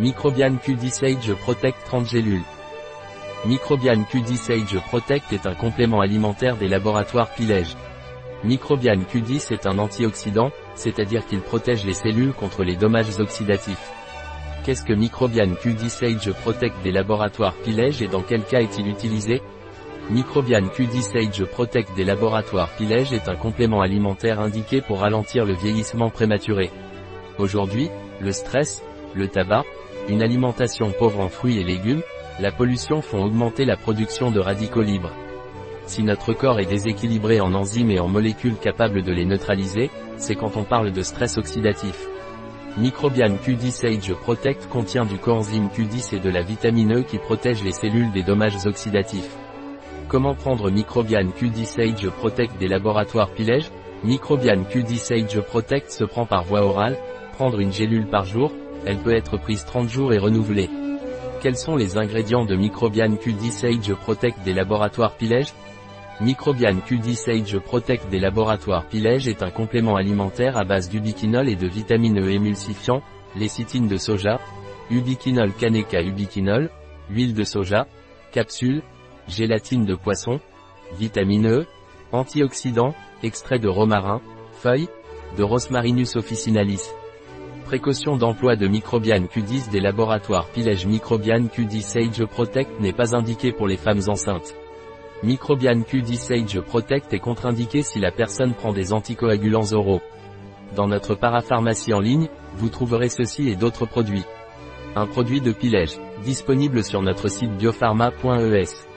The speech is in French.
Microbian QD Sage Protect 30 gélules. Microbian QD Sage Protect est un complément alimentaire des laboratoires Pilège. Microbian Q10 est un antioxydant, c'est-à-dire qu'il protège les cellules contre les dommages oxydatifs. Qu'est-ce que Microbian Q10 Sage Protect des laboratoires Pilège et dans quel cas est-il utilisé? Microbian Q10 Sage Protect des laboratoires Pilège est un complément alimentaire indiqué pour ralentir le vieillissement prématuré. Aujourd'hui, le stress, le tabac, une alimentation pauvre en fruits et légumes, la pollution font augmenter la production de radicaux libres. Si notre corps est déséquilibré en enzymes et en molécules capables de les neutraliser, c'est quand on parle de stress oxydatif. Microbian Q10 Sage Protect contient du coenzyme Q10 et de la vitamine E qui protège les cellules des dommages oxydatifs. Comment prendre Microbian Q10 Sage Protect des laboratoires Pilège? Microbian Q10 Sage Protect se prend par voie orale, prendre une gélule par jour, elle peut être prise 30 jours et renouvelée. Quels sont les ingrédients de Microbian Q10 Sage Protect des laboratoires Pilège? Microbian Q10 Sage Protect des laboratoires Pilège est un complément alimentaire à base d'ubiquinol et de vitamine E émulsifiant, lécithine de soja, ubiquinol Caneca ubiquinol, huile de soja, capsule, gélatine de poisson, vitamine E, antioxydants, extrait de romarin, feuilles, de Rosmarinus officinalis. Précaution d'emploi de Microbian Q10 des laboratoires Pilège Microbian Q10 Sage Protect n'est pas indiqué pour les femmes enceintes. Microbian Q10 Sage Protect est contre-indiqué si la personne prend des anticoagulants oraux. Dans notre parapharmacie en ligne, vous trouverez ceci et d'autres produits. Un produit de Pilège, disponible sur notre site biopharma.es.